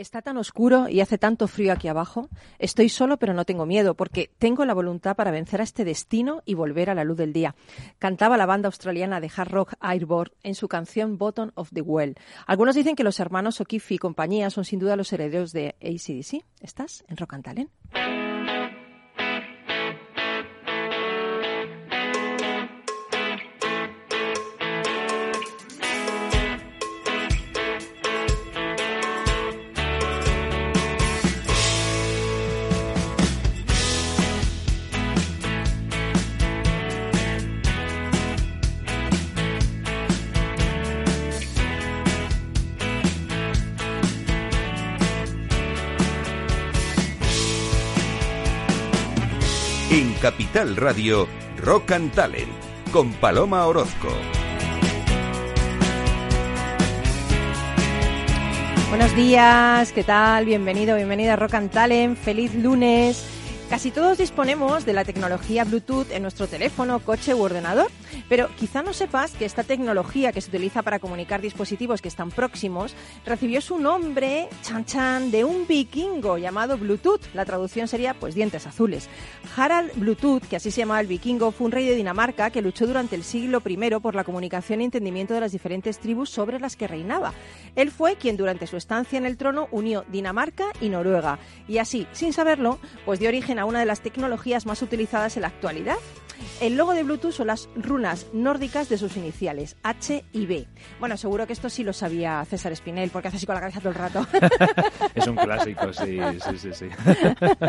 Está tan oscuro y hace tanto frío aquí abajo. Estoy solo, pero no tengo miedo, porque tengo la voluntad para vencer a este destino y volver a la luz del día. Cantaba la banda australiana de hard rock Airborne en su canción Bottom of the Well. Algunos dicen que los hermanos O'Keefe y compañía son sin duda los herederos de ACDC. ¿Estás en Rock and Talent? Capital Radio, Rock and Talent, con Paloma Orozco. Buenos días, ¿qué tal? Bienvenido, bienvenida a Rock and Talent. Feliz lunes. Casi todos disponemos de la tecnología Bluetooth en nuestro teléfono, coche u ordenador, pero quizá no sepas que esta tecnología que se utiliza para comunicar dispositivos que están próximos recibió su nombre, chan chan, de un vikingo llamado Bluetooth. La traducción sería, pues, dientes azules. Harald Bluetooth, que así se llamaba el vikingo, fue un rey de Dinamarca que luchó durante el siglo I por la comunicación y entendimiento de las diferentes tribus sobre las que reinaba. Él fue quien durante su estancia en el trono unió Dinamarca y Noruega y así, sin saberlo, pues dio origen a una de las tecnologías más utilizadas en la actualidad. El logo de Bluetooth son las runas nórdicas de sus iniciales, H y B. Bueno, seguro que esto sí lo sabía César Espinel, porque hace así con la cabeza todo el rato. es un clásico, sí, sí, sí. sí.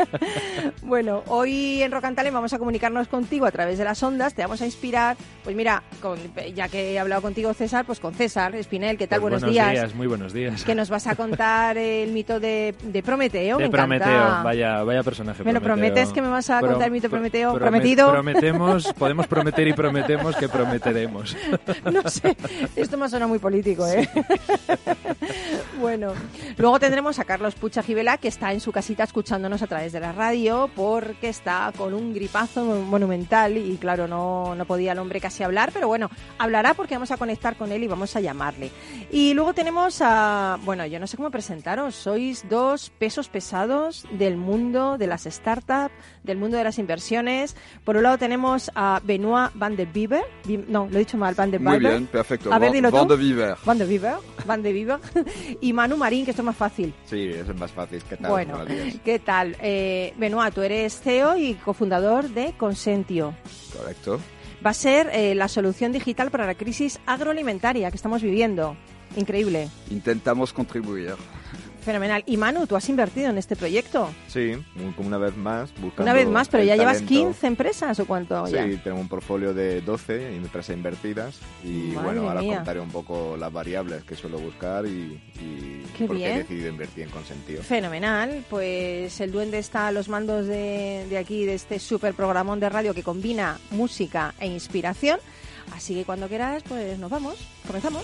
bueno, hoy en Rocantale vamos a comunicarnos contigo a través de las ondas, te vamos a inspirar, pues mira, con, ya que he hablado contigo César, pues con César Espinel, ¿qué tal? Pues buenos, días. días. Muy buenos días. Que nos vas a contar el mito de, de Prometeo. De me Prometeo, encanta. vaya, vaya personaje. ¿Me lo prometes que me vas a Pro- contar el mito de Prometeo? promet- ¿Prometido? Prometemos, podemos prometer y prometemos que prometeremos. No sé, esto me suena muy político, ¿eh? bueno, luego tendremos a Carlos Pucha Gibela, que está en su casita escuchándonos a través de la radio, porque está con un gripazo monumental y claro, no, no podía el hombre casi hablar, pero bueno, hablará porque vamos a conectar con él y vamos a llamarle. Y luego tenemos a, bueno, yo no sé cómo presentaros, sois dos pesos pesados del mundo de las startups, del mundo de las inversiones. Por un lado tenemos a Benoit Van der Bieber, Bi- no, lo he dicho mal, Van Muy Bieber. bien, perfecto. A ver, dilo. Van de Viver. Van de Viver, Van de Viver y Manu Marín, que esto es más fácil. Sí, eso es más fácil. ¿Qué tal? Bueno. ¿qué tal? Eh, Benoit, tú eres CEO y cofundador de Consentio. Correcto. Va a ser eh, la solución digital para la crisis agroalimentaria que estamos viviendo. Increíble, Intentamos contribuir. fenomenal. Y Manu, tú has invertido en este proyecto. Sí, una vez más. Buscando Una vez más, pero ya llevas talento. 15 empresas o cuánto Sí, ya. tenemos un portfolio de 12 empresas invertidas y Madre bueno, ahora mía. contaré un poco las variables que suelo buscar y, y Qué por qué bien. he decidido invertir en Consentido. Fenomenal, pues el duende está a los mandos de, de aquí, de este super programón de radio que combina música e inspiración. Así que cuando quieras, pues nos vamos, comenzamos.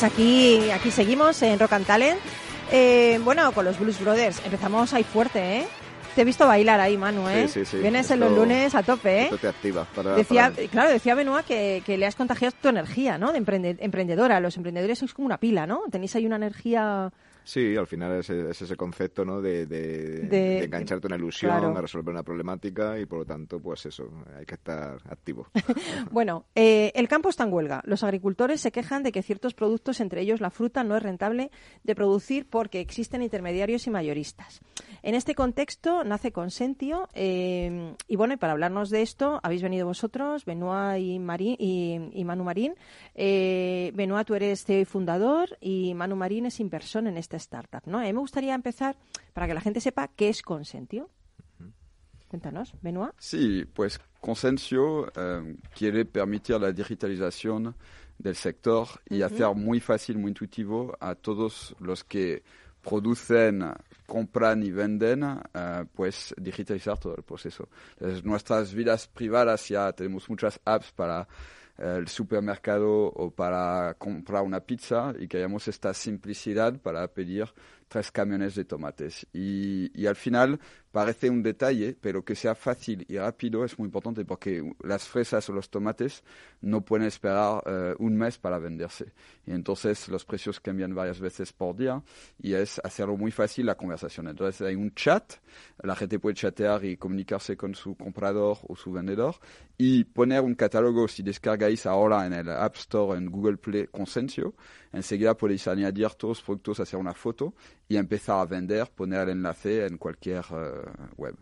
Pues aquí, aquí seguimos en Rock and Talent. Eh, bueno, con los Blues Brothers. Empezamos ahí fuerte, ¿eh? Te he visto bailar ahí, Manu, ¿eh? Sí, sí, sí. Vienes en los lunes a tope, ¿eh? Esto te activa para, decía, para- Claro, decía Benoit que, que le has contagiado tu energía, ¿no? De emprende- emprendedora. Los emprendedores sois como una pila, ¿no? Tenéis ahí una energía... Sí, al final es, es ese concepto, ¿no? De, de, De- de engancharte una ilusión, claro. a resolver una problemática y por lo tanto, pues eso, hay que estar activo. Bueno, eh, el campo está en huelga. Los agricultores se quejan de que ciertos productos, entre ellos la fruta, no es rentable de producir porque existen intermediarios y mayoristas. En este contexto nace Consentio eh, y bueno, y para hablarnos de esto habéis venido vosotros, Benoit y, Marín, y, y Manu Marín. Eh, Benoit, tú eres CEO y fundador y Manu Marín es inversor en esta startup. ¿no? A mí me gustaría empezar para que la gente sepa qué es Consentio. Cuéntanos, Benoit. Sí, pues Consensio eh, quiere permitir la digitalización del sector y hacer muy fácil, muy intuitivo a todos los que producen, compran y venden, eh, pues digitalizar todo el proceso. Entonces, nuestras vidas privadas ya tenemos muchas apps para el supermercado o para comprar una pizza y queremos esta simplicidad para pedir tres camiones de tomates. Y, y al final parece un detalle, pero que sea fácil y rápido es muy importante porque las fresas o los tomates no pueden esperar eh, un mes para venderse. Y entonces los precios cambian varias veces por día y es hacerlo muy fácil la conversación. Entonces hay un chat, la gente puede chatear y comunicarse con su comprador o su vendedor y poner un catálogo, si descargáis ahora en el App Store, en Google Play, Consensio, enseguida podéis añadir todos los productos, hacer una foto y empezar a vender, poner el enlace en cualquier eh, web.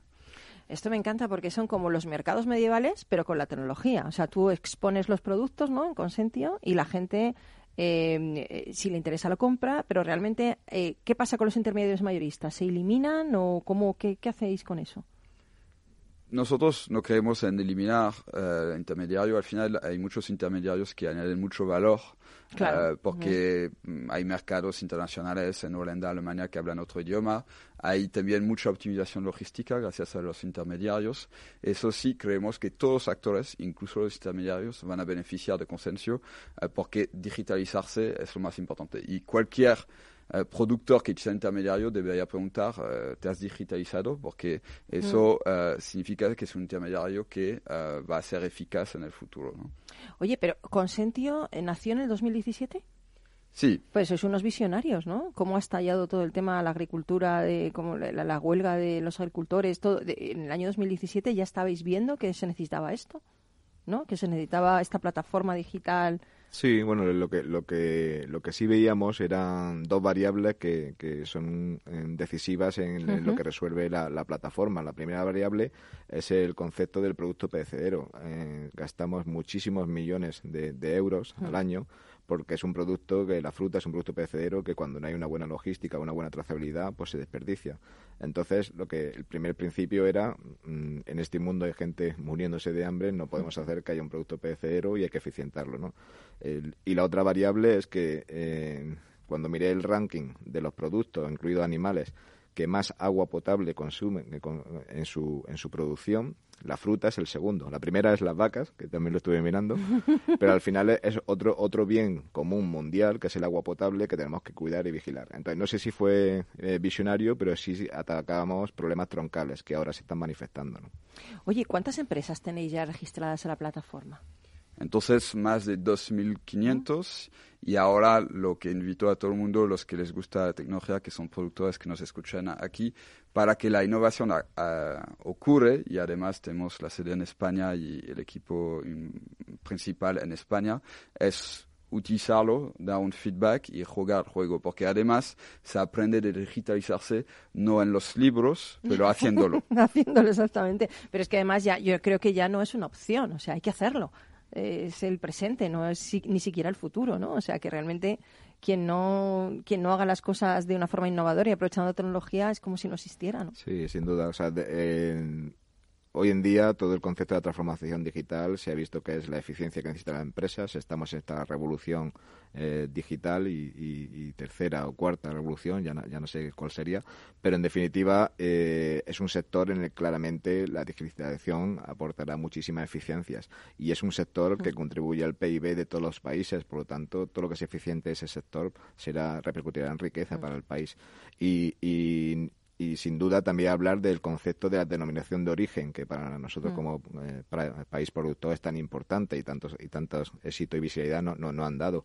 Esto me encanta porque son como los mercados medievales, pero con la tecnología. O sea, tú expones los productos, ¿no? En Consentio y la gente, eh, eh, si le interesa, lo compra. Pero realmente, eh, ¿qué pasa con los intermediarios mayoristas? ¿Se eliminan o cómo, qué, qué hacéis con eso? Nosotros no creemos en eliminar eh, intermediario. Al final hay muchos intermediarios que añaden mucho valor Claro. eh, porque mm, hay mercados internacionales en Holanda, Alemania que hablan otro idioma. Hay también mucha optimización logística gracias a los intermediarios. Eso sí, creemos que todos los actores, incluso los intermediarios, van a beneficiar de Consensio eh, porque digitalizarse es lo más importante. Y cualquier eh, productor que sea intermediario debería preguntar, eh, ¿te has digitalizado? Porque eso eh, significa que es un intermediario que va a ser eficaz en el futuro. ¿no? Oye, pero Consentio nació en el 2017. Sí, Pues sois unos visionarios, ¿no? ¿Cómo ha estallado todo el tema de la agricultura, de cómo la, la- la huelga de los agricultores? Todo, de- en el año 2017 ya estabais viendo que se necesitaba esto, ¿no? Que se necesitaba esta plataforma digital. Sí, bueno, lo que, lo que, lo que sí veíamos eran dos variables que, que son eh, decisivas en, en lo que resuelve la, la plataforma. La primera variable es el concepto del producto perecedero. Eh, gastamos muchísimos millones de, de euros al año porque es un producto que la fruta es un producto perecedero que cuando no hay una buena logística, una buena trazabilidad, pues se desperdicia. Entonces, lo que el primer principio era, mm, en este mundo hay gente muriéndose de hambre, no podemos hacer que haya un producto perecedero y hay que eficientarlo, ¿no? El- y la otra variable es que eh, cuando miré el ranking de los productos, incluidos animales, que más agua potable consumen en, su, en su producción, la fruta es el segundo. La primera es las vacas, que también lo estuve mirando, pero al final es otro, otro bien común mundial, que es el agua potable, que tenemos que cuidar y vigilar. Entonces, no sé si fue eh, visionario, pero sí atacábamos problemas troncales que ahora se están manifestando. ¿no? Oye, ¿cuántas empresas tenéis ya registradas en la plataforma? Entonces más de 2.500 y ahora lo que invito a todo el mundo, los que les gusta la tecnología, que son productores que nos escuchan aquí, para que la innovación a- a- ocurre y además tenemos la sede en España y el equipo principal en España, es utilizarlo, dar un feedback y jugar juego, porque además se aprende de digitalizarse no en los libros, pero haciéndolo. Haciéndolo exactamente. Pero es que además ya, yo creo que ya no es una opción, o sea, hay que hacerlo. Es el presente, no es ni siquiera el futuro, ¿no? O sea, que realmente quien no, quien no haga las cosas de una forma innovadora y aprovechando la tecnología es como si no existiera, ¿no? Sí, sin duda. O sea, de- hoy en día todo el concepto de la transformación digital se ha visto que es la eficiencia que necesitan las empresas. Estamos en esta revolución eh, digital y, tercera o cuarta revolución, ya no, ya no sé cuál sería, pero en definitiva eh, es un sector en el que claramente la digitalización aportará muchísimas eficiencias. Y es un sector que contribuye al PIB de todos los países, por lo tanto todo lo que es eficiente ese sector será repercutirá en riqueza para el país. Y, y, y sin duda también hablar del concepto de la denominación de origen, que para nosotros mm. como eh, país productor es tan importante y tantos y tantos éxito y visibilidad no, no, no han dado.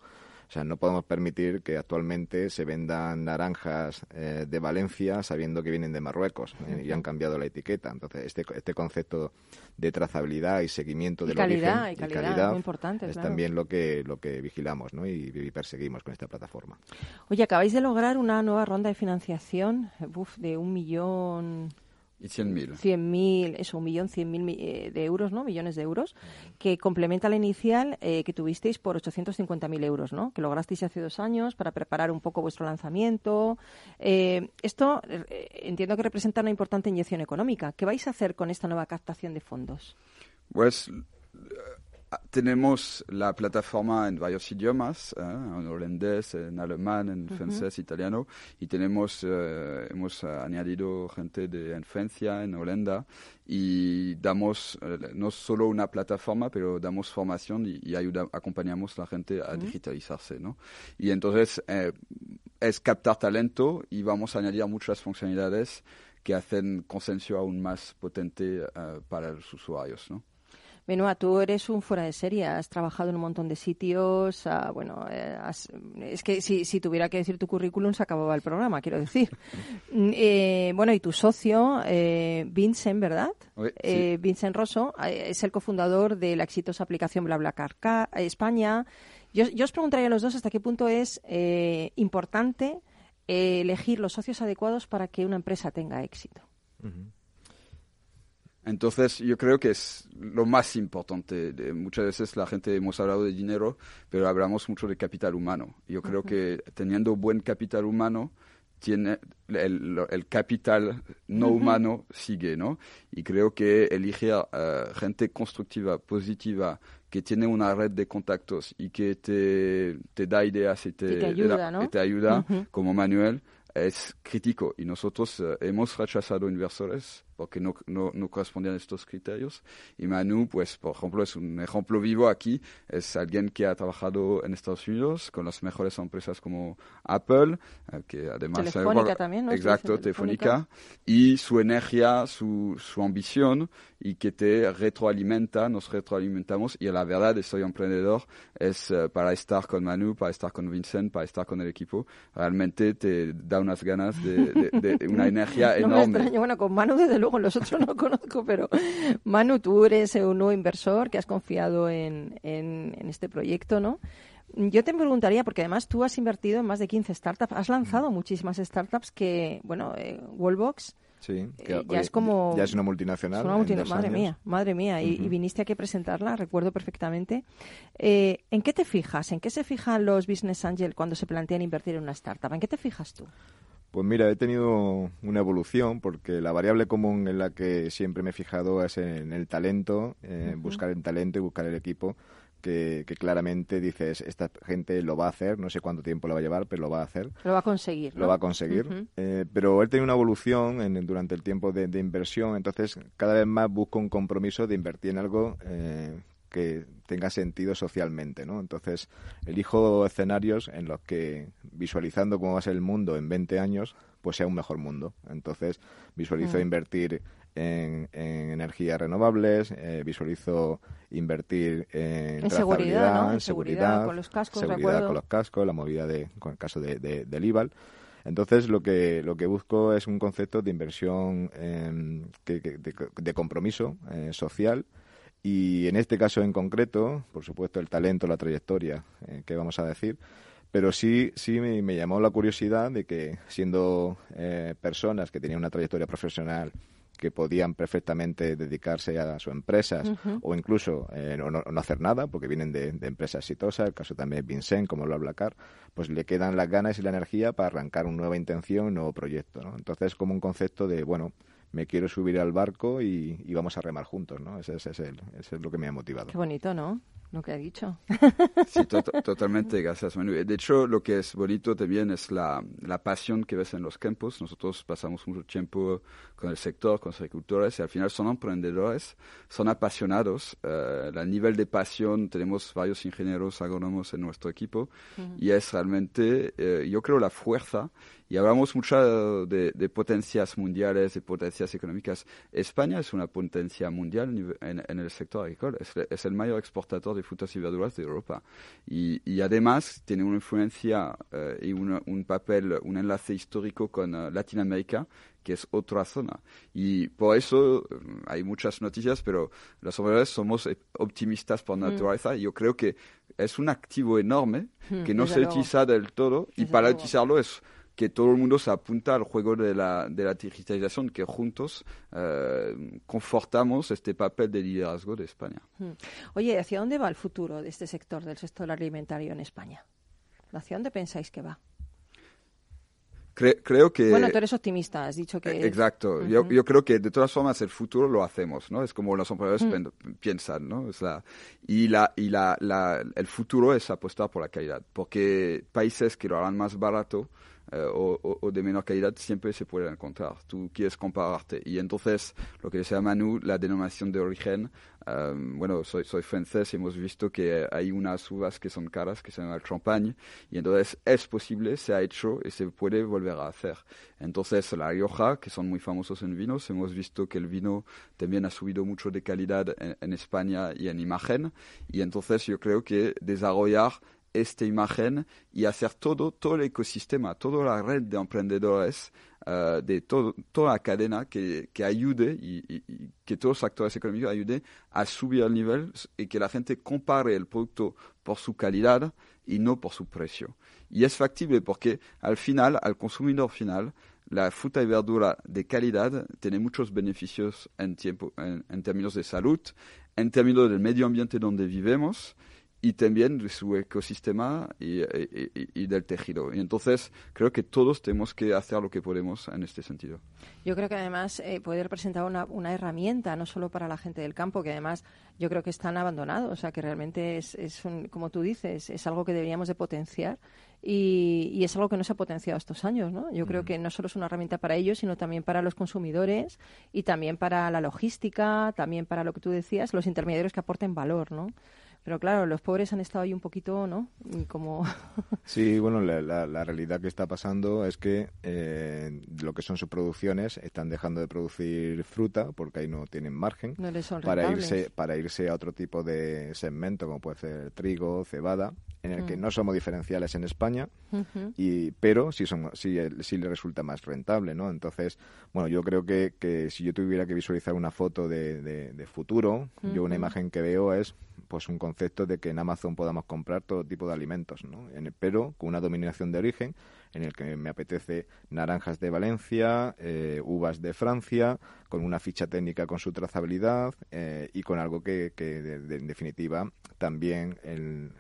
O sea, no podemos permitir que actualmente se vendan naranjas eh, de Valencia sabiendo que vienen de Marruecos eh, y han cambiado la etiqueta. Entonces, este, este concepto de trazabilidad y seguimiento de calidad, y calidad, muy importante, es también lo que, lo que vigilamos ¿no? y, perseguimos con esta plataforma. Oye, acabáis de lograr una nueva ronda de financiación de un millón y 100.000. 100.000, eso, un millón, 100.000 eh, de euros, ¿no? Millones de euros, que complementa la inicial eh, que tuvisteis por 850.000 euros, ¿no? Que lograsteis hace dos años para preparar un poco vuestro lanzamiento. Eh, esto entiendo que representa una importante inyección económica. ¿Qué vais a hacer con esta nueva captación de fondos? Pues tenemos la plataforma en varios idiomas, ¿eh? en holandés, en alemán, en francés, italiano, y tenemos, eh, hemos añadido gente de, en Francia, en Holanda, y damos eh, no solo una plataforma, pero damos formación y, ayuda, acompañamos a la gente a digitalizarse, ¿no? Y entonces es captar talento y vamos a añadir muchas funcionalidades que hacen Consensio aún más potente para los usuarios, ¿no? Benoa, tú eres un fuera de serie, has trabajado en un montón de sitios, ah, bueno, eh, es que si, si, tuviera que decir tu currículum se acababa el programa, quiero decir. Mm, eh, bueno, y tu socio, eh, Vincent, ¿verdad? Vincent Rosso, es el cofundador de la exitosa aplicación BlaBlaCar España. Yo, yo os preguntaría a los dos hasta qué punto es importante elegir los socios adecuados para que una empresa tenga éxito. Entonces, yo creo que es lo más importante. De, muchas veces la gente hemos hablado de dinero, pero hablamos mucho de capital humano. Yo creo que teniendo buen capital humano, tiene el, capital no humano sigue, ¿no? Y creo que elegir uh, gente constructiva, positiva, que tiene una red de contactos y que te, te da ideas y te, ayuda, ¿no? te ayuda como Manuel, es crítico. Y nosotros uh, hemos rechazado inversores porque no, no, no, correspondían a estos criterios. Y Manu, pues, por ejemplo, es un ejemplo vivo aquí. Es alguien que ha trabajado en Estados Unidos con las mejores empresas como Apple, eh, que además... Telefónica también, ¿no? Exacto, Telefónica. Y su energía, su, su ambición y que te retroalimenta, nos retroalimentamos. Y la verdad, soy emprendedor, es uh, para estar con Manu, para estar con Vincent, para estar con el equipo. Realmente te da unas ganas de, de, de una energía no enorme. Me extraño. Bueno, con Manu desde luego los otros no conozco, pero Manu, tú eres un nuevo inversor que has confiado en, en, este proyecto, ¿no? Yo te preguntaría, porque además tú has invertido en más de 15 startups, has lanzado muchísimas startups que, bueno, eh, Wallbox, Sí, eh, ya es como... Ya es una multinacional. madre mía, madre mía. y, viniste aquí a presentarla, recuerdo perfectamente. Eh, ¿En qué te fijas? ¿En qué se fijan los business angel cuando se plantean invertir en una startup? ¿En qué te fijas tú? Pues mira, he tenido una evolución porque la variable común en la que siempre me he fijado es en el talento, buscar el talento y buscar el equipo. Que, claramente dices, esta gente lo va a hacer, no sé cuánto tiempo lo va a llevar, pero lo va a hacer. Lo va a conseguir. Lo va a conseguir. Eh, pero él tiene una evolución en, durante el tiempo de, inversión, entonces cada vez más busco un compromiso de invertir en algo eh, que tenga sentido socialmente, ¿no? Entonces, elijo escenarios en los que, visualizando cómo va a ser el mundo en 20 años, pues sea un mejor mundo. Entonces, visualizo mm. invertir en, energías renovables, eh, visualizo invertir en, seguridad, en seguridad, con los cascos, seguridad con los cascos, la movilidad de, con el caso de, del IVAL. Entonces, lo que, lo que busco es un concepto de inversión em, de, compromiso eh, social y en este caso en concreto, por supuesto, el talento, la trayectoria, eh, que vamos a decir, pero sí, sí me, llamó la curiosidad de que siendo eh, personas que tenían una trayectoria profesional que podían perfectamente dedicarse a sus empresas o incluso eh, no, no, hacer nada porque vienen de, empresas exitosas, el caso también de Vincent, como lo habla Car, pues le quedan las ganas y la energía para arrancar una nueva intención, un nuevo proyecto. ¿no? Entonces, como un concepto de, bueno, me quiero subir al barco y, vamos a remar juntos, ¿no? Ese, ese, es el, ese es lo que me ha motivado. Qué bonito, ¿no? Lo que ha dicho. Sí, totalmente, gracias Manu. De hecho, lo que es bonito también es la, la, pasión que ves en los campos. Nosotros pasamos mucho tiempo con el sector, con los agricultores, y al final son emprendedores, son apasionados. Uh, a nivel de pasión, tenemos varios ingenieros agrónomos en nuestro equipo, y es realmente, uh, yo creo, la fuerza y hablamos mucho de, de, potencias mundiales, de potencias económicas. España es una potencia mundial en, en el sector agrícola, es, es, el mayor exportador de frutas y verduras de Europa. Y, y además tiene una influencia eh, y una, un papel, un enlace histórico con uh, Latinoamérica que es otra zona. Y por eso mm, hay muchas noticias, pero los hombres somos optimistas por naturaleza. Mm. Yo creo que es un activo enorme mm, que no se utiliza del todo y para utilizarlo es que todo el mundo se apunta al juego de la, de la digitalización, que juntos eh, confortamos este papel de liderazgo de España. Hmm. Oye, ¿hacia dónde va el futuro de este sector, del sector alimentario en España? ¿Hacia dónde pensáis que va? creo que... Bueno, tú eres optimista, has dicho que... Eh, exacto. yo, yo, creo que de todas formas el futuro lo hacemos, ¿no? Es como los emprendedores hmm. piensan, ¿no? Es la, y la, y la, la, el futuro es apostar por la calidad, porque países que lo harán más barato eh, o, o, de menor calidad siempre se pueden encontrar. Tú quieres compararte. Y entonces, lo que decía Manu, la denominación de origen, um, bueno, soy, soy francés y hemos visto que hay unas uvas que son caras, que se llama el champagne, y entonces es posible, se ha hecho y se puede volver a hacer. Entonces, la Rioja, que son muy famosos en vinos, hemos visto que el vino también ha subido mucho de calidad en, en España y en imagen, y entonces yo creo que desarrollar esta imagen y hacer todo, todo el ecosistema, toda la red de emprendedores, uh, de todo, toda la cadena que, que ayude y, y, y, que todos los actores económicos ayuden a subir el nivel y que la gente compare el producto por su calidad y no por su precio. Y es factible porque al final, al consumidor final, la fruta y verdura de calidad tiene muchos beneficios en, tiempo, en, en términos de salud, en términos del medio ambiente donde vivimos, y también de su ecosistema y, y, y, del tejido. Y entonces creo que todos tenemos que hacer lo que podemos en este sentido. Yo creo que además eh, puede representar una, una, herramienta, no solo para la gente del campo, que además yo creo que están abandonados, o sea que realmente es, es un, como tú dices, es algo que deberíamos de potenciar y, y, es algo que no se ha potenciado estos años, ¿no? Yo creo que no solo es una herramienta para ellos, sino también para los consumidores y también para la logística, también para lo que tú decías, los intermediarios que aporten valor, ¿no? Pero claro, los pobres han estado ahí un poquito, ¿no? Como... sí, bueno, la, la, la, realidad que está pasando es que eh, lo que son sus producciones están dejando de producir fruta porque ahí no tienen margen no les son para irse para irse a otro tipo de segmento como puede ser trigo, cebada, en el mm. que no somos diferenciales en España, uh -huh. y pero sí son sí, sí le resulta más rentable, ¿no? Entonces, bueno, yo creo que, que si yo tuviera que visualizar una foto de, de, de futuro, uh -huh. yo una imagen que veo es pues un concepto de que en Amazon podamos comprar todo tipo de alimentos, ¿no? Pero con una dominación de origen en el que me apetece naranjas de Valencia, eh, uvas de Francia, con una ficha técnica con su trazabilidad eh, y con algo que, que en definitiva también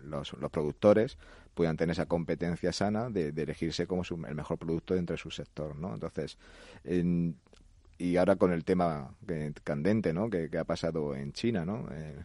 los, los, productores puedan tener esa competencia sana de, elegirse como el mejor producto dentro de su sector, ¿no? Entonces, en, y ahora con el tema candente ¿no? que, que ha pasado en China, ¿no? Eh,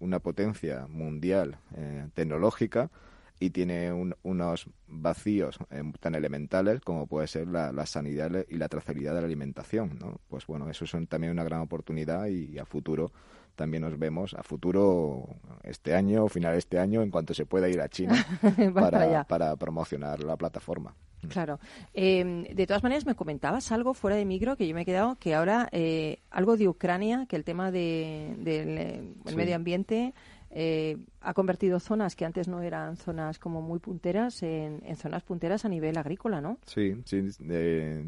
una potencia mundial eh, tecnológica y tiene un, unos vacíos eh, tan elementales como puede ser la, la, sanidad y la trazabilidad de la alimentación. ¿no? Pues bueno, eso es también una gran oportunidad y, y a futuro también nos vemos a futuro este año final de este año en cuanto se pueda ir a China para, para, promocionar la plataforma. Claro. Eh, de todas maneras, me comentabas algo fuera de micro que yo me he quedado, que ahora eh, algo de Ucrania, que el tema del de, de, sí. medio ambiente eh, ha convertido zonas que antes no eran zonas como muy punteras en, en zonas punteras a nivel agrícola, ¿no? Sí, sí. De,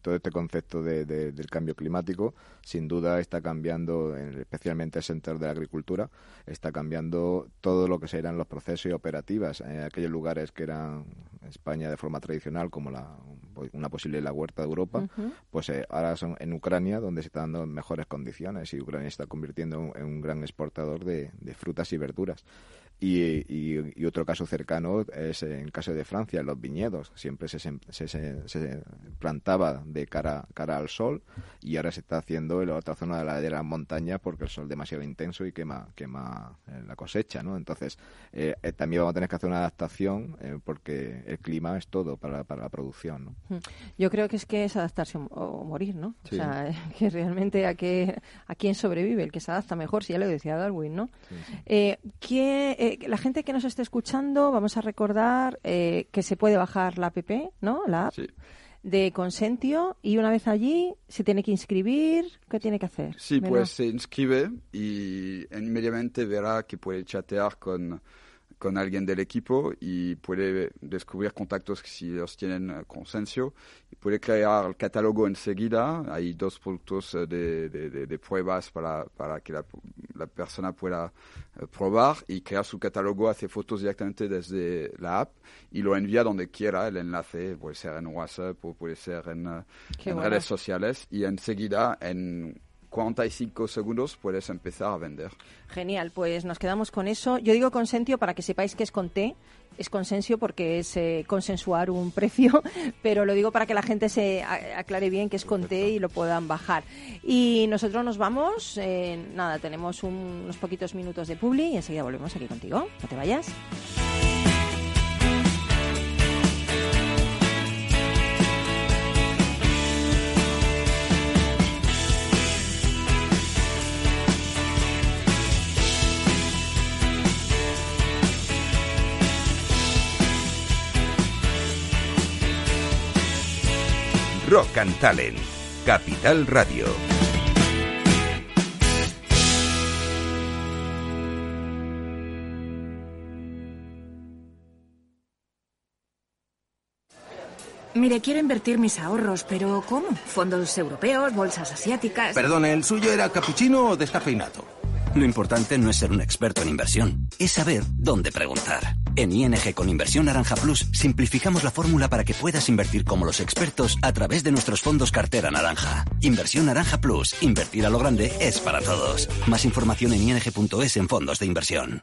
todo este concepto de, de, del cambio climático, sin duda está cambiando, especialmente el sector de la agricultura, está cambiando todo lo que serán los procesos y operativas en aquellos lugares que eran España de forma tradicional como la, una posible la huerta de Europa, pues eh, ahora son en Ucrania donde se están dando mejores condiciones y Ucrania está convirtiendo en un gran exportador de, de frutas y verduras. Y, otro caso cercano es en caso de Francia, los viñedos. Siempre se, se, plantaba de cara, cara al sol y ahora se está haciendo en la otra zona de la, de la montaña porque el sol es demasiado intenso y quema, quema eh, la cosecha. ¿no? Entonces, eh, eh, también vamos a tener que hacer una adaptación porque el clima es todo para, para la producción. ¿no? Hmm. Yo creo que es que es adaptarse o morir, ¿no? O sea, que realmente a, qué, a quién sobrevive, el que se adapta mejor, si ya lo decía Darwin, ¿no? ¿qué, la gente que nos esté escuchando, vamos a recordar eh, que se puede bajar la app, ¿no? La app. de Consentio y una vez allí se tiene que inscribir, ¿qué tiene que hacer? Sí, pues se inscribe y inmediatamente verá que puede chatear con con alguien del equipo y puede descubrir contactos si los tienen eh, consensio y puede crear el catálogo enseguida. Hay dos productos eh, de, de, pruebas para, para que la, la, persona pueda eh, probar y crear su catálogo, hace fotos directamente desde la app y lo envía donde quiera. El enlace puede ser en WhatsApp o puede ser en, en redes sociales y enseguida en 45 segundos puedes empezar a vender. Genial, pues nos quedamos con eso. Yo digo consentio para que sepáis que es con T, es consensio porque es eh, consensuar un precio, pero lo digo para que la gente se aclare bien que es con T y lo puedan bajar. Y nosotros nos vamos, eh, nada, tenemos unos poquitos minutos de publi y enseguida volvemos aquí contigo. No te vayas. Rock and Talent, Capital Radio. Mire, quiero invertir mis ahorros, pero ¿cómo? ¿Fondos europeos, bolsas asiáticas? Perdón, ¿el suyo era capuchino o descafeinado? Lo importante no es ser un experto en inversión, es saber dónde preguntar. En ING con Inversión Naranja Plus simplificamos la fórmula para que puedas invertir como los expertos a través de nuestros fondos cartera naranja. Inversión Naranja Plus, invertir a lo grande es para todos. Más información en ing.es en fondos de inversión.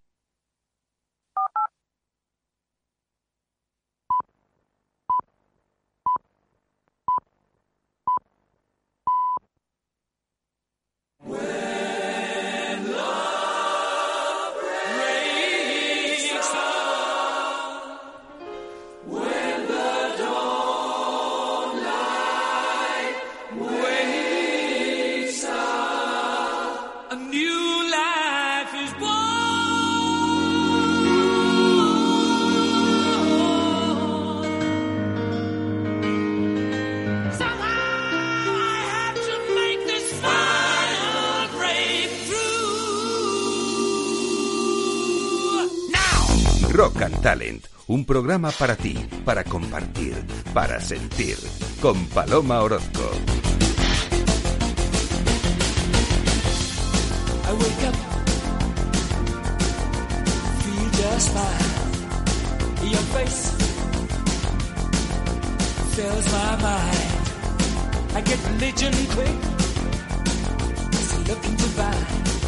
Where Rock and Talent, un programa para ti, para compartir, para sentir, con Paloma Orozco. I wake up, feel just fine. Your face fills my mind. I get religion quick, it's looking to buy.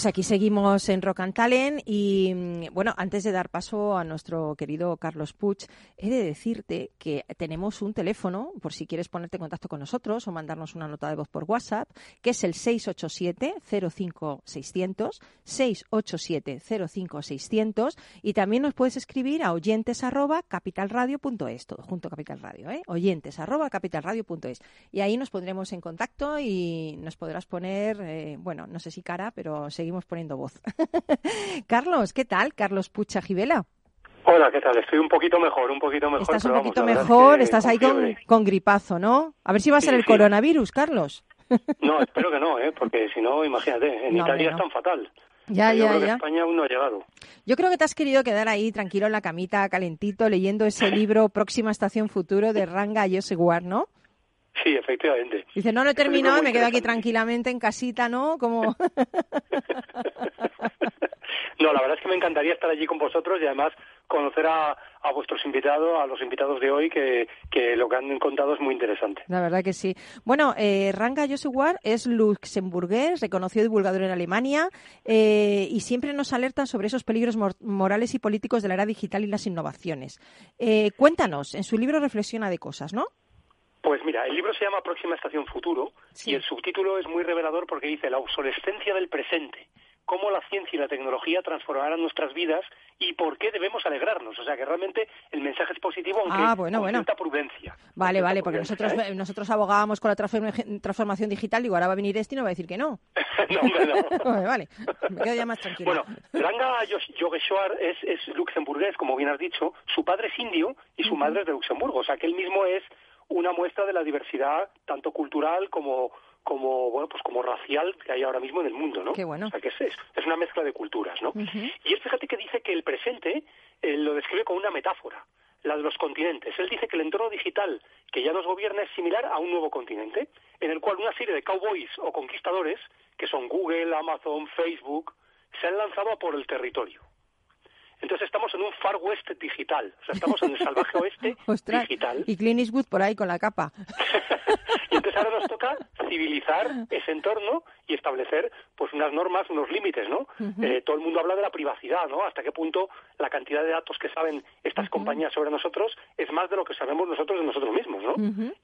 Pues aquí seguimos en Rock and Talent y bueno, antes de dar paso a nuestro querido Carlos Puig, he de decirte que tenemos un teléfono por si quieres ponerte en contacto con nosotros o mandarnos una nota de voz por WhatsApp, que es el 687-05-600, 687-05-600 y también nos puedes escribir a oyentes arroba capitalradio.es, todo junto a Capital Radio, ¿eh? oyentes arroba capitalradio.es y ahí nos pondremos en contacto y nos podrás poner, eh, bueno, no sé si cara, pero seguimos poniendo voz. Carlos, ¿qué tal? Carlos Pucha Givela. Hola, ¿qué tal? Estoy un poquito mejor, un poquito mejor. Estás un vamos, poquito la verdad es mejor, que estás ahí con, con gripazo, ¿no? A ver si va a ser Sí, el sí. coronavirus, Carlos. No, espero que no, ¿eh? porque si no, imagínate, en No, Italia hombre, es tan fatal. Ya, Yo ya, creo que ya. España aún no ha llegado. Yo creo que te has querido quedar ahí tranquilo en la camita, calentito, leyendo ese libro Próxima Estación Futuro de Ranga Yosewar, ¿no? Sí, efectivamente. Dice, no lo he terminado y me quedo aquí tranquilamente en casita, ¿no? Como... No, la verdad es que me encantaría estar allí con vosotros y además conocer a, a vuestros invitados, a los invitados de hoy, que, que lo que han contado es muy interesante. La verdad que sí. Bueno, eh, Ranga Yosewar es luxemburgués, reconocido divulgador en Alemania, eh, y siempre nos alerta sobre esos peligros mor- morales y políticos de la era digital y las innovaciones. Eh, cuéntanos, en su libro reflexiona de cosas, ¿no? Pues mira, el libro se llama Próxima Estación Futuro y el subtítulo es muy revelador porque dice la obsolescencia del presente, cómo la ciencia y la tecnología transformarán nuestras vidas y por qué debemos alegrarnos. O sea, que realmente el mensaje es positivo, aunque Ah, bueno, con bueno. cierta prudencia. Vale, vale, porque nosotros, ¿eh? nosotros abogábamos con la transform- transformación digital, digo, ahora va a venir este y no va a decir que no. no, hombre, no. vale, vale, me quedo ya más tranquila. Bueno, Ranga Yogeshwar es, es luxemburgués, como bien has dicho. Su padre es indio y su madre es de Luxemburgo. O sea, que él mismo es una muestra de la diversidad, tanto cultural como como bueno pues como racial que hay ahora mismo en el mundo, ¿no? Qué bueno. O sea, que es, es, una mezcla de culturas, ¿no? Y él fíjate que dice que el presente eh, lo describe con una metáfora, la de los continentes. Él dice que el entorno digital que ya nos gobierna es similar a un nuevo continente, en el cual una serie de cowboys o conquistadores, que son Google, Amazon, Facebook, se han lanzado a por el territorio. Entonces estamos en un far west digital, o sea, estamos en el salvaje oeste Ostras, digital. y Clint Eastwood por ahí con la capa. Y entonces ahora nos toca civilizar ese entorno y establecer pues unas normas, unos límites, ¿no? Eh, todo el mundo habla de la privacidad, ¿no? Hasta qué punto la cantidad de datos que saben estas compañías sobre nosotros es más de lo que sabemos nosotros de nosotros mismos, ¿no?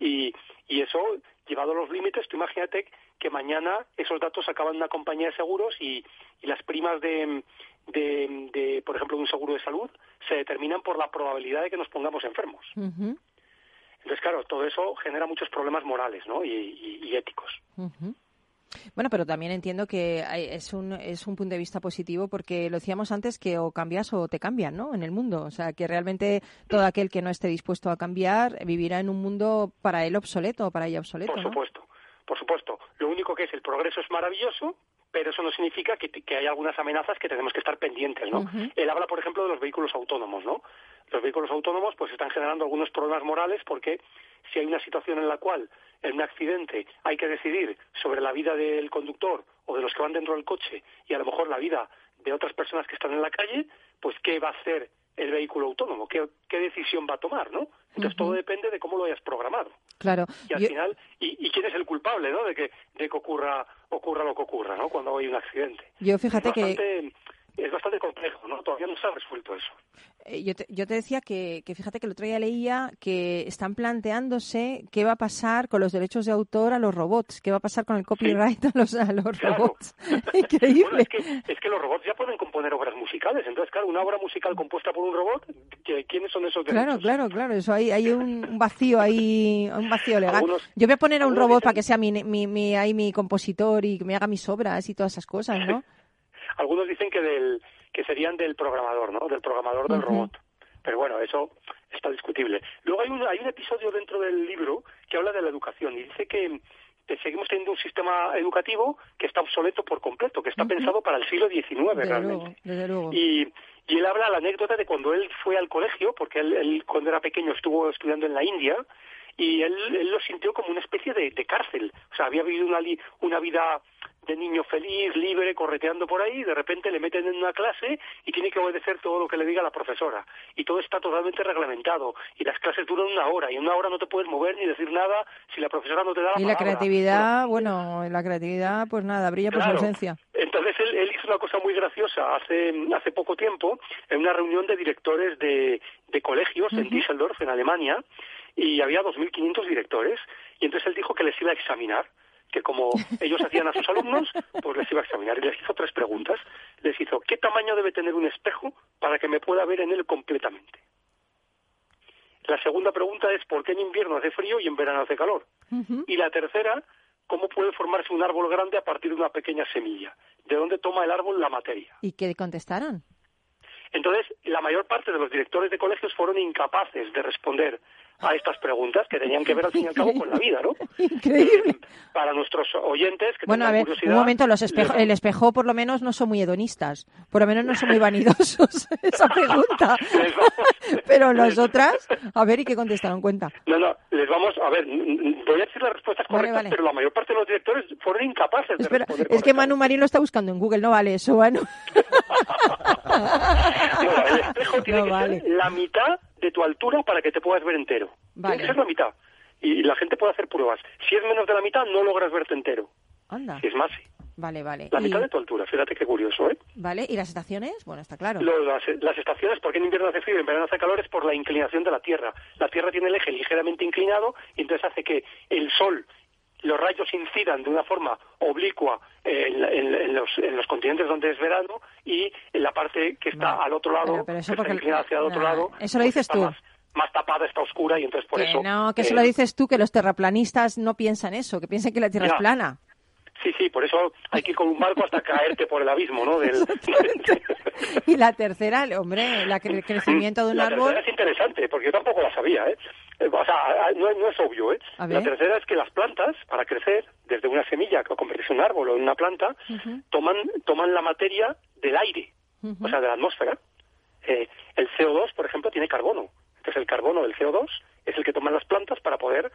Y, y eso, llevado a los límites, tú imagínate que mañana esos datos acaban en una compañía de seguros y, y las primas de, de, de, por ejemplo, de un seguro de salud se determinan por la probabilidad de que nos pongamos enfermos. Entonces, claro, todo eso genera muchos problemas morales ¿no? y, y- y éticos. Bueno, pero también entiendo que es un, es un punto de vista positivo porque lo decíamos antes que o cambias o te cambian, ¿no? En el mundo. O sea, que realmente todo aquel que no esté dispuesto a cambiar vivirá en un mundo para él obsoleto o para ella obsoleto, Por ¿no? supuesto, por supuesto. Lo único que es el progreso es maravilloso, pero eso no significa que, que hay algunas amenazas que tenemos que estar pendientes, ¿no? Él habla, por ejemplo, de los vehículos autónomos, ¿no? Los vehículos autónomos pues están generando algunos problemas morales porque si hay una situación en la cual en un accidente hay que decidir sobre la vida del conductor o de los que van dentro del coche y a lo mejor la vida de otras personas que están en la calle, pues qué va a hacer el vehículo autónomo, qué, qué decisión va a tomar, ¿no? Entonces todo depende de cómo lo hayas programado. Claro. y al Yo- final y, y quién es el culpable no de que de que ocurra ocurra lo que ocurra no cuando hay un accidente. Yo fíjate es que bastante, es bastante complejo no todavía no se ha resuelto eso Yo te, yo te decía que, que fíjate que el otro día leía que están planteándose qué va a pasar con los derechos de autor a los robots, qué va a pasar con el copyright a los, a los robots. Increíble. Bueno, es que, es que los robots ya pueden componer obras musicales entonces claro una obra musical compuesta por un robot ¿qué- quiénes son esos Claro, derechos? claro, claro. Eso hay, hay un vacío ahí, un vacío legal. Algunos- Yo voy a poner a un robot dicen- para que sea mi, mi, mi, ahí mi compositor y que me haga mis obras y todas esas cosas, ¿no? algunos dicen que del que serían del programador no del programador del robot. Pero bueno eso está discutible. Luego hay un hay un episodio dentro del libro que habla de la educación y dice que que seguimos teniendo un sistema educativo que está obsoleto por completo, que está pensado para el siglo XIX Desde realmente. luego, desde luego. Y, y él habla la anécdota de cuando él fue al colegio, porque él, él cuando era pequeño estuvo estudiando en la India, y él, él lo sintió como una especie de, de cárcel. O sea, había vivido una, li- una vida de niño feliz, libre, correteando por ahí, y de repente le meten en una clase y tiene que obedecer todo lo que le diga la profesora. Y todo está totalmente reglamentado. Y las clases duran una hora, y en una hora no te puedes mover ni decir nada si la profesora no te da la Y la creatividad, bueno, la creatividad, pues nada, brilla por su ausencia. Entonces él, él hizo una cosa muy graciosa hace, hace poco tiempo en una reunión de directores de, de colegios en Düsseldorf, en Alemania, y había 2.500 directores, y entonces él dijo que les iba a examinar, que como ellos hacían a sus alumnos, pues les iba a examinar. Y les hizo tres preguntas. Les hizo, ¿qué tamaño debe tener un espejo para que me pueda ver en él completamente? La segunda pregunta es, ¿por qué en invierno hace frío y en verano hace calor? Y la tercera, ¿cómo puede formarse un árbol grande a partir de una pequeña semilla? ¿De dónde toma el árbol la materia? ¿Y qué contestaron? Entonces, la mayor parte de los directores de colegios fueron incapaces de responder a estas preguntas que tenían que ver al fin y al cabo con la vida, ¿no? Increíble. Para nuestros oyentes que Bueno, a ver, curiosidad. un momento, los espejo- el espejo por lo menos no son muy hedonistas, por lo menos no son muy vanidosos, esa pregunta. Pero las otras, a ver, ¿y qué contestaron? Cuenta. No, no, les vamos a ver, voy a decir las respuestas Vale, correctas, vale. pero la mayor parte de los directores fueron incapaces de Espera, responder. es que Manu Marín lo está buscando en Google, no vale eso, Manu. Bueno, el espejo tiene No que vale. ser la mitad de tu altura para que te puedas ver entero. Vale. Tiene que ser la mitad. Y la gente puede hacer pruebas. Si es menos de la mitad, no logras verte entero. Anda. Si es más, sí. Vale, vale. La Y, mitad de tu altura. Fíjate qué curioso, ¿eh? vale, ¿y las estaciones? Bueno, está claro. Lo- las, las estaciones, porque en invierno hace frío y en verano hace calor, es por la inclinación de la Tierra. La Tierra tiene el eje ligeramente inclinado y entonces hace que el Sol los rayos incidan de una forma oblicua en, en- en los, en los continentes donde es verano y en la parte que está al otro lado, pero- pero eso que está porque- inclinada hacia el otro nah, lado, eso lo pues dices tú. Más, más tapada, está oscura y entonces por que eso... no, que eh, eso lo dices tú, que los terraplanistas no piensan eso, que piensan que la Tierra es plana. Sí, sí, por eso hay que ir con un barco hasta caerte por el abismo, ¿no? Del, Y la tercera, hombre, la cre- el crecimiento de un la árbol. tercera es interesante, porque yo tampoco la sabía, ¿eh? Eh, O sea, no, no es obvio, ¿eh? La tercera es que las plantas, para crecer, desde una semilla que convertirse en un árbol o en una planta, toman, toman la materia del aire, o sea, de la atmósfera. Eh, el CO2, por ejemplo, tiene carbono. Entonces, el carbono del CO2 es el que toman las plantas para poder,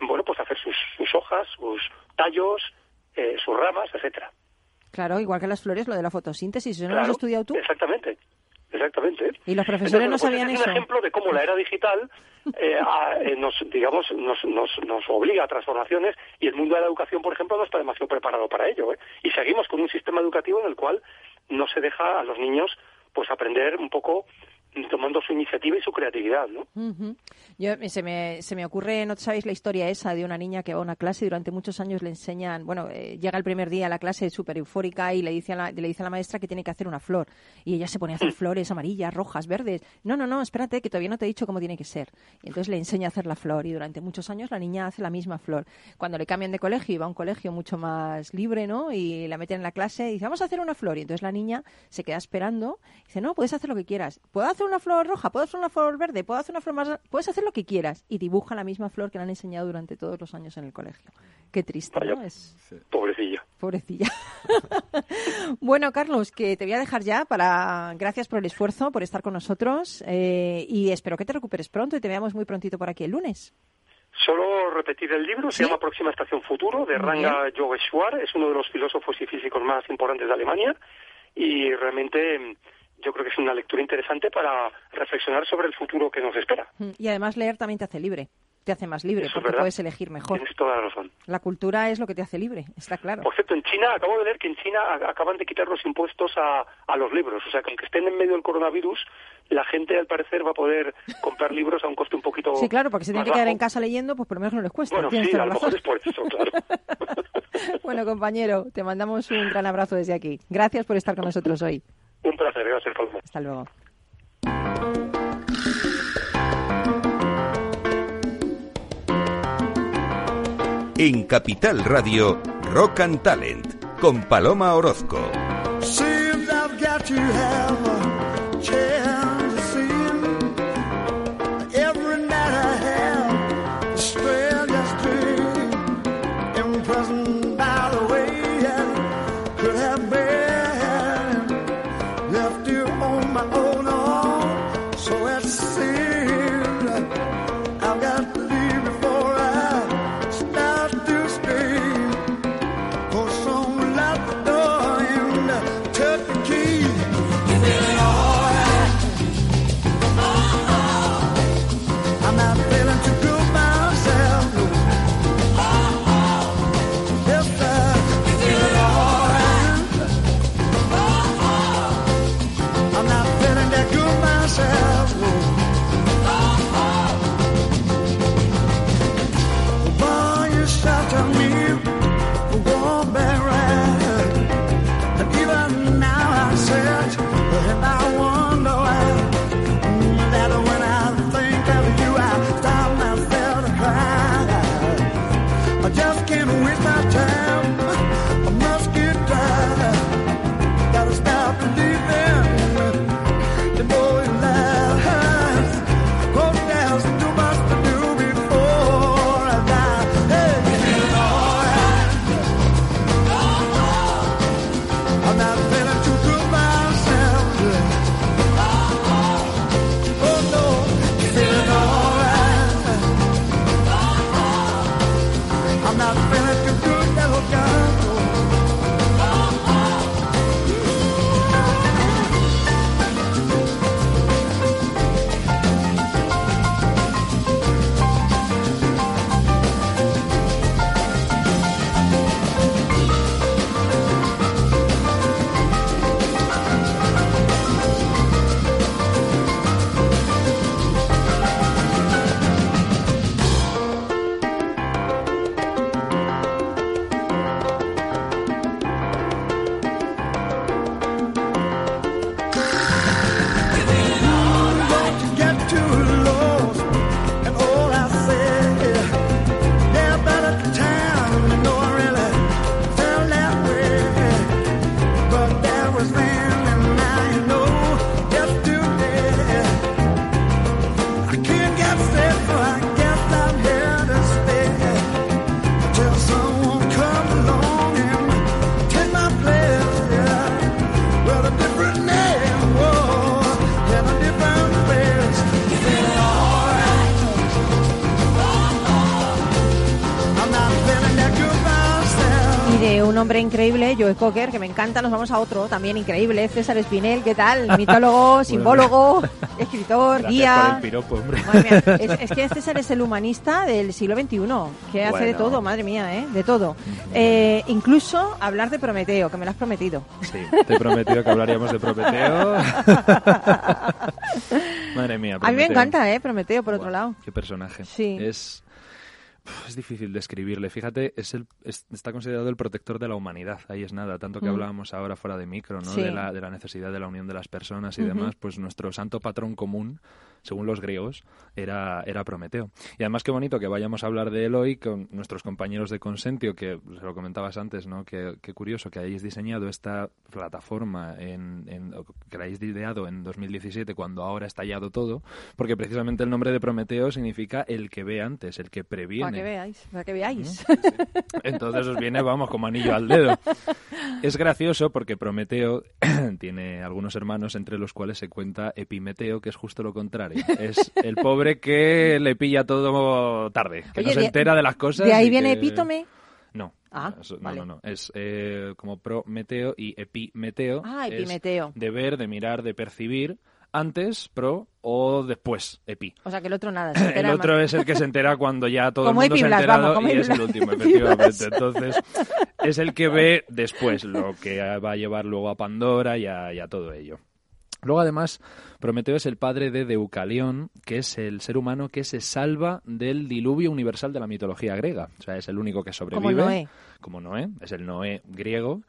bueno, pues hacer sus, sus hojas, sus tallos, eh, sus ramas, etcétera. Claro, igual que las flores, lo de la fotosíntesis, ¿eso no lo has Claro, estudiado tú? Exactamente, exactamente. Y los profesores Entonces, no pues sabían este es eso. un ejemplo de cómo la era digital eh, a- eh, nos, digamos, nos, nos, nos obliga a transformaciones y el mundo de la educación, por ejemplo, no está demasiado preparado para ello. ¿eh? Y seguimos con un sistema educativo en el cual no se deja a los niños pues aprender un poco tomando su iniciativa y su creatividad, ¿no? Ujú. Yo, se, me, se me ocurre, ¿no sabéis la historia esa de una niña que va a una clase y durante muchos años le enseñan, bueno, eh, llega el primer día a la clase súper eufórica y le dice, a la, le dice a la maestra que tiene que hacer una flor. Y ella se pone a hacer flores amarillas, rojas, verdes. No, no, no, espérate, que todavía no te he dicho cómo tiene que ser. Y entonces le enseña a hacer la flor y durante muchos años la niña hace la misma flor. Cuando le cambian de colegio y va a un colegio mucho más libre, ¿no? Y la meten en la clase y dice, vamos a hacer una flor. Y entonces la niña se queda esperando y dice, no, puedes hacer lo que quieras. ¿Puedo hacer una flor roja? ¿Puedo hacer una flor verde? ¿Puedo hacer una flor más...? Puedes hacer lo que quieras. Y dibuja la misma flor que le han enseñado durante todos los años en el colegio. Qué triste, ¿no? Es Pobrecilla. pobrecilla. bueno, Carlos, que te voy a dejar ya para... Gracias por el esfuerzo, por estar con nosotros eh, y espero que te recuperes pronto y te veamos muy prontito por aquí el lunes. Solo repetir el libro, se llama Próxima Estación Futuro, de Ranga Yogeshwar, es uno de los filósofos y físicos más importantes de Alemania, y realmente yo creo que es una lectura interesante para reflexionar sobre el futuro que nos espera. Mm, Y además leer también te hace libre, te hace más libre Eso porque verdad. puedes elegir mejor. Tienes toda la razón. La cultura es lo que te hace libre, está claro. Por cierto, en China, acabo de leer que en China acaban de quitar los impuestos a, a los libros, o sea que aunque estén en medio del coronavirus, la gente al parecer va a poder comprar libros a un coste un poquito Sí, claro, porque se tienen más que quedar en casa leyendo, pues por lo menos no les cuesta. Bueno, sí, a lo mejor es por eso, claro. Bueno, compañero, te mandamos un gran abrazo desde aquí. Gracias por estar con nosotros hoy. Un placer, gracias, Paloma. Hasta luego. En Capital Radio, Rock and Talent, con Paloma Orozco. I've got un hombre increíble, Joe Cocker, que me encanta. Nos vamos a otro también increíble, César Espinel, ¿qué tal? Mitólogo, simbólogo, escritor, Gracias guía. por el piropo, hombre. Madre mía, es, es que César es el humanista del siglo XXI, que hace de todo, madre mía, ¿eh? De todo. Eh, incluso hablar de Prometeo, que me lo has prometido. Sí, te he prometido que hablaríamos de Prometeo. Madre mía, A mí me Prometeo. encanta, ¿eh? Prometeo, por otro lado. Qué personaje. Sí. Es, es difícil describirle. Fíjate, es el, es- está considerado el protector de la humanidad. Ahí es nada. Tanto que Mm. hablábamos ahora fuera de micro, ¿no? Sí. De, la, de la necesidad de la unión de las personas y demás. Pues nuestro santo patrón común, según los griegos, era, era Prometeo. Y además qué bonito que vayamos a hablar de él hoy con nuestros compañeros de Consentio, que se lo comentabas antes, ¿no? Qué, qué curioso que hayáis diseñado esta plataforma, en, en- que la hayáis ideado en 2017, cuando ahora ha estallado todo, porque precisamente el nombre de Prometeo significa el que ve antes, el que previene. Para que veáis, para que veáis. Entonces os viene, vamos, como anillo al dedo. Es gracioso porque Prometeo tiene algunos hermanos entre los cuales se cuenta Epimeteo, que es justo lo contrario. Es el pobre que le pilla todo tarde, que Oye, no se de- entera de las cosas. ¿De ahí viene que- epítome? No. Ah, no, vale. no, no. Es eh, como Prometeo y Epimeteo. Ah, es epimeteo. de ver, de mirar, de percibir. Antes, pro, o después, epi. O sea, que el otro nada. se El otro más. es el que se entera cuando ya todo Como el mundo se ha enterado vamos, y es el último, efectivamente. Entonces, es el que ve después lo que va a llevar luego a Pandora y a, y a todo ello. Luego, además, Prometeo es el padre de Deucalión, que es el ser humano que se salva del diluvio universal de la mitología griega. O sea, es el único que sobrevive. Noé. Como Noé, es el Noé griego.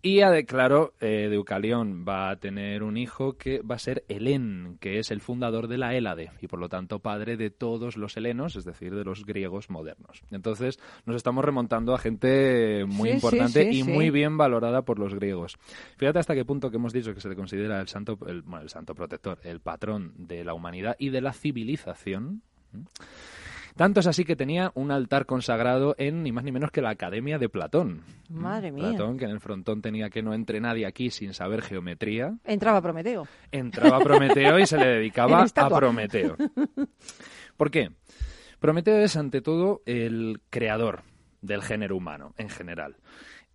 Y claro, eh, Deucalión va a tener un hijo que va a ser Helén, que es el fundador de la Hélade y por lo tanto padre de todos los helenos, es decir, de los griegos modernos. Entonces nos estamos remontando a gente muy Sí, importante sí, sí, y muy bien valorada por los griegos. Fíjate hasta qué punto que hemos dicho que se le considera el santo, el, bueno, el santo protector, el patrón de la humanidad y de la civilización. Tanto es así que tenía un altar consagrado en ni más ni menos que la Academia de Platón. Madre mía. Platón, que en el frontón tenía que no entre nadie aquí sin saber geometría. Entraba Prometeo. Entraba Prometeo y se le dedicaba a. Prometeo. ¿Por qué? Prometeo es ante todo el creador del género humano en general.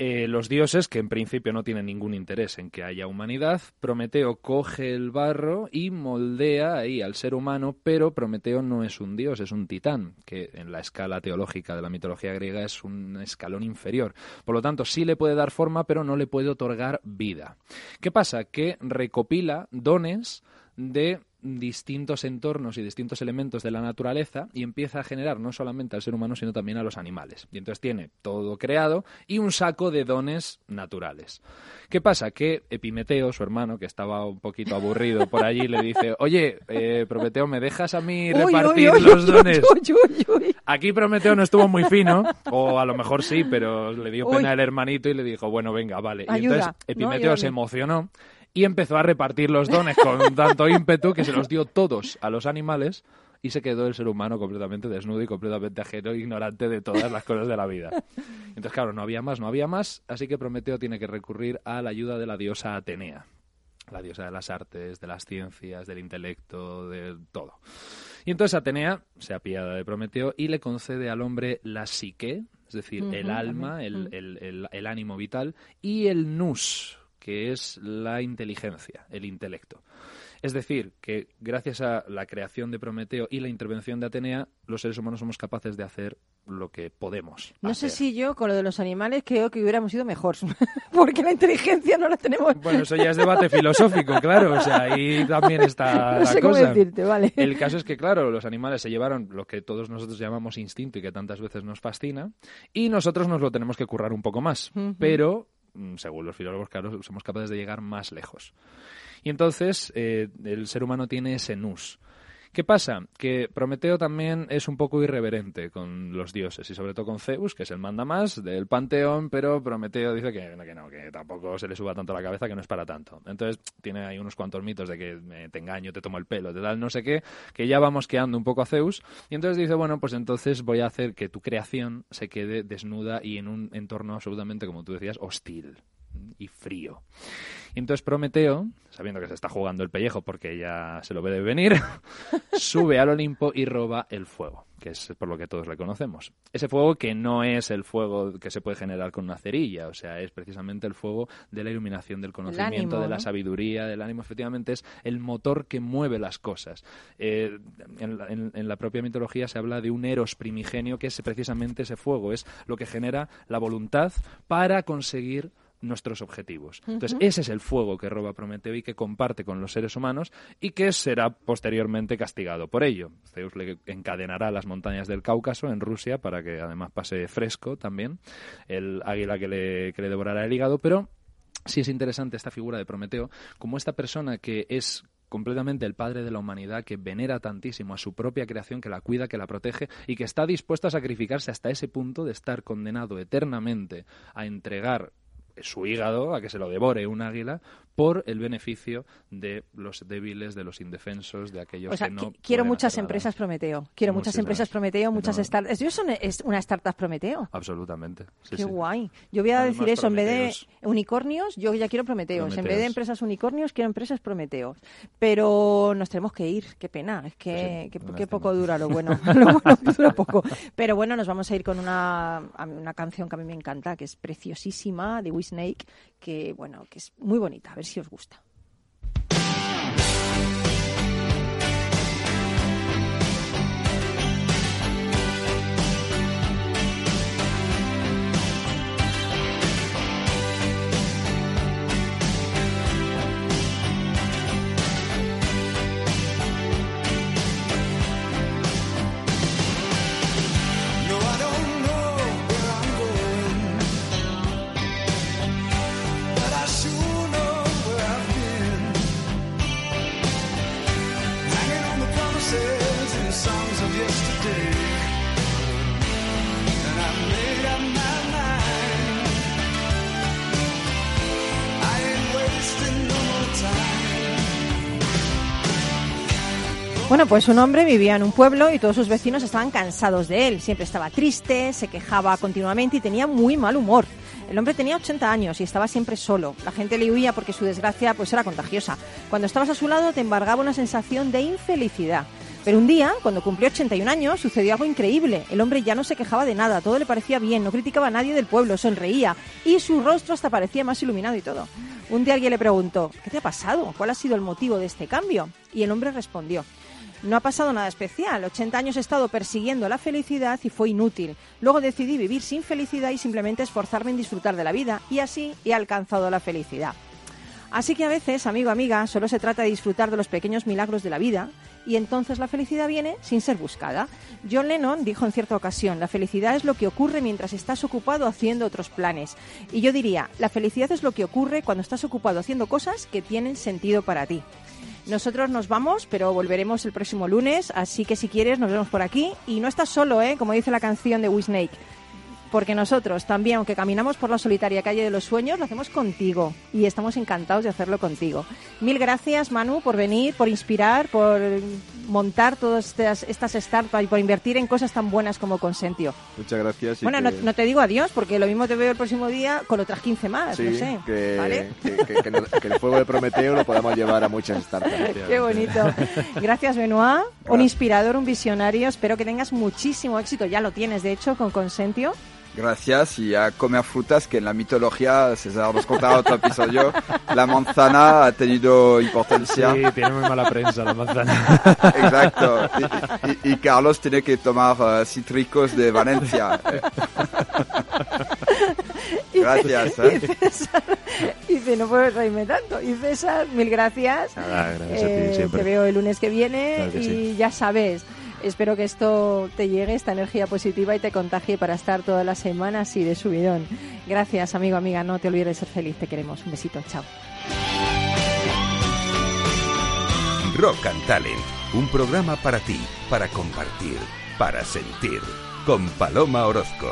Eh, los dioses, que en principio no tienen ningún interés en que haya humanidad, Prometeo coge el barro y moldea ahí al ser humano, pero Prometeo no es un dios, es un titán, que en la escala teológica de la mitología griega es un escalón inferior. Por lo tanto, sí le puede dar forma, pero no le puede otorgar vida. ¿Qué pasa? Que recopila dones de distintos entornos y distintos elementos de la naturaleza y empieza a generar no solamente al ser humano sino también a los animales. Y entonces tiene todo creado y un saco de dones naturales. ¿Qué pasa? Que Epimeteo, su hermano, que estaba un poquito aburrido por allí, le dice, oye, eh, Prometeo, ¿me dejas a mí Uy, repartir uy, los dones? Aquí Prometeo no estuvo muy fino, o a lo mejor sí, pero le dio pena el hermanito y le dijo, bueno, venga, vale. Y entonces ¿no? Epimeteo se emocionó y empezó a repartir los dones con tanto ímpetu que se los dio todos a los animales y se quedó el ser humano completamente desnudo y completamente ajeno e ignorante de todas las cosas de la vida. Entonces, claro, no había más, no había más, así que Prometeo tiene que recurrir a la ayuda de la diosa Atenea, la diosa de las artes, de las ciencias, del intelecto, de todo. Y entonces Atenea se apiada de Prometeo y le concede al hombre la psique, es decir, el alma, el, ujú. el- el- el ánimo vital, y el nous, que es la inteligencia, el intelecto. Es decir, que gracias a la creación de Prometeo y la intervención de Atenea, los seres humanos somos capaces de hacer lo que podemos. No sé si yo con lo de los animales creo que hubiéramos sido mejor, porque la inteligencia no la tenemos. Bueno, eso ya es debate filosófico, claro. O sea, ahí también está No la sé cómo cosa. decirte, vale. El caso es que, claro, los animales se llevaron lo que todos nosotros llamamos instinto y que tantas veces nos fascina, y nosotros nos lo tenemos que currar un poco más. Pero, según los filólogos, claro, somos capaces de llegar más lejos. Y entonces, eh, el ser humano tiene ese nous. ¿Qué pasa? Que Prometeo también es un poco irreverente con los dioses y sobre todo con Zeus, que es el manda más del panteón, pero Prometeo dice que, no, que tampoco se le suba tanto la cabeza, que no es para tanto. Entonces tiene ahí unos cuantos mitos de que eh, te engaño, te tomo el pelo, te tal, no sé qué, que ya va mosqueando un poco a Zeus. Y entonces dice, bueno, pues entonces voy a hacer que tu creación se quede desnuda y en un entorno absolutamente, como tú decías, hostil. Y frío. Y entonces Prometeo, sabiendo que se está jugando el pellejo porque ya se lo ve de venir, sube al Olimpo y roba el fuego, que es por lo que todos le conocemos. Ese fuego que no es el fuego que se puede generar con una cerilla, o sea, es precisamente el fuego de la iluminación, del conocimiento, ánimo, de la sabiduría, del ánimo, efectivamente es el motor que mueve las cosas. Eh, en, la, en- en la propia mitología se habla de un eros primigenio que es precisamente ese fuego, es lo que genera la voluntad para conseguir nuestros objetivos. Entonces, ese es el fuego que roba Prometeo y que comparte con los seres humanos y que será posteriormente castigado por ello. Zeus le encadenará a las montañas del Cáucaso en Rusia para que además pase fresco también el águila que le, que le devorará el hígado, pero sí es interesante esta figura de Prometeo como esta persona que es completamente el padre de la humanidad, que venera tantísimo a su propia creación, que la cuida, que la protege y que está dispuesto a sacrificarse hasta ese punto de estar condenado eternamente a entregar su hígado a que se lo devore un águila por el beneficio de los débiles, de los indefensos, de aquellos O sea, que no qui- quiero muchas empresas Prometeo. Quiero muchas empresas Prometeo, muchas No. startups. ¿Yo son es una startup Prometeo? Absolutamente. Sí, Qué sí. guay. Yo voy a decir eso, en vez de unicornios, yo ya quiero Prometeos. En vez de empresas unicornios, quiero empresas Prometeos. Pero nos tenemos que ir, qué pena. Es que, que- qué poco dura lo bueno. lo bueno dura poco. Pero bueno, nos vamos a ir con una, una canción que a mí me encanta, que es preciosísima, de We Snake, que bueno, que es muy bonita. A ver si os gusta. Pues un hombre vivía en un pueblo y todos sus vecinos estaban cansados de él. Siempre estaba triste, se quejaba continuamente y tenía muy mal humor. El hombre tenía 80 años y estaba siempre solo. La gente le huía porque su desgracia pues era contagiosa. Cuando estabas a su lado te embargaba una sensación de infelicidad. Pero un día, cuando cumplió 81 años, sucedió algo increíble. El hombre ya no se quejaba de nada, todo le parecía bien, no criticaba a nadie del pueblo, sonreía y su rostro hasta parecía más iluminado y todo. Un día alguien le preguntó, ¿qué te ha pasado? ¿Cuál ha sido el motivo de este cambio? Y el hombre respondió, no ha pasado nada especial. 80 años he estado persiguiendo la felicidad y fue inútil. Luego decidí vivir sin felicidad y simplemente esforzarme en disfrutar de la vida y así he alcanzado la felicidad. Así que a veces, amigo, amiga, solo se trata de disfrutar de los pequeños milagros de la vida y entonces la felicidad viene sin ser buscada. John Lennon dijo en cierta ocasión, la felicidad es lo que ocurre mientras estás ocupado haciendo otros planes. Y yo diría, la felicidad es lo que ocurre cuando estás ocupado haciendo cosas que tienen sentido para ti. Nosotros nos vamos, pero volveremos el próximo lunes, así que si quieres nos vemos por aquí. Y no estás solo, ¿eh? como dice la canción de We Snake, porque nosotros también, aunque caminamos por la solitaria calle de los sueños, lo hacemos contigo y estamos encantados de hacerlo contigo. Mil gracias, Manu, por venir, por inspirar, por montar todas estas, estas startups y por invertir en cosas tan buenas como Consentio. Muchas gracias. y Bueno, no, que- no te digo adiós, porque lo mismo te veo el próximo día con otras 15 más, Sí, no sé. que, ¿Vale? que- que- que no- que el fuego de Prometeo lo podamos llevar a muchas startups. Qué bonito. Gracias, Benoit. Un inspirador, un visionario. Espero que tengas muchísimo éxito. Ya lo tienes, de hecho, con Consentio. Gracias y a comer frutas que en la mitología, César nos contaba otro episodio, la manzana ha tenido importancia. Sí, tiene muy mala prensa la manzana. Exacto. Y, y- y Carlos tiene que tomar eh, cítricos de Valencia. Gracias. ¿eh? Y César, dice, no puedo reírme tanto. Y César, mil gracias. Nada, gracias a ti, Eh, siempre. Te veo el lunes que viene Claro que y sí. ya sabes. Espero que esto te llegue, esta energía positiva y te contagie para estar todas las semanas así de subidón. Gracias, amigo, amiga. No te olvides de ser feliz. Te queremos. Un besito. Chao. Rock and Talent, un programa para ti, para compartir, para sentir, con Paloma Orozco.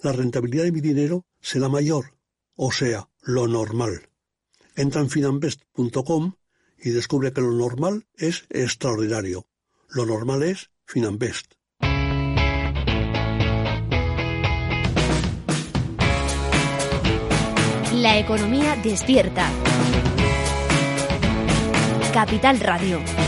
la rentabilidad de mi dinero será mayor, o sea, lo normal. Entra en finanbest.com y descubre que lo normal es extraordinario. Lo normal es Finanbest. La economía despierta. Capital Radio.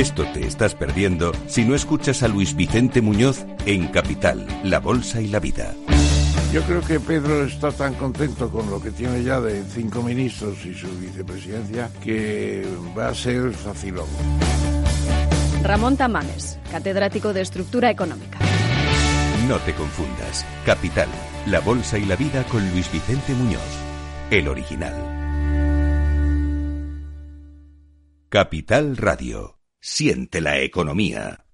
Esto te estás perdiendo si no escuchas a Luis Vicente Muñoz en Capital, La Bolsa y la Vida. Yo creo que Pedro está tan contento con lo que tiene ya de cinco ministros y su vicepresidencia que va a ser facilón. Ramón Tamames, catedrático de Estructura Económica. No te confundas. Capital, La Bolsa y la Vida con Luis Vicente Muñoz, el original. Capital Radio. Siente la economía.